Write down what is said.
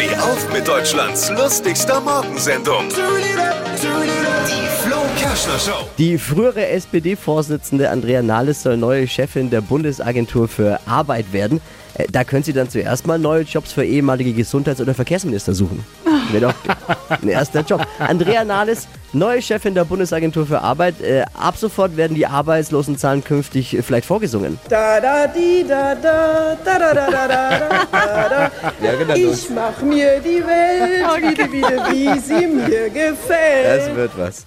Steh auf mit Deutschlands lustigster Morgensendung. Die frühere SPD-Vorsitzende Andrea Nahles soll neue Chefin der Bundesagentur für Arbeit werden. Äh, Da können Sie dann zuerst mal neue Jobs für ehemalige Gesundheits- oder Verkehrsminister suchen. Wäre doch ein erster Job. Andrea Nahles, neue Chefin der Bundesagentur für Arbeit. Äh, ab sofort werden die Arbeitslosenzahlen künftig äh, vielleicht vorgesungen. Da da di da da da da da da da da da. Ja, genau. Ich mach mir die Welt wieder wieder wie sie mir gefällt. Das wird was.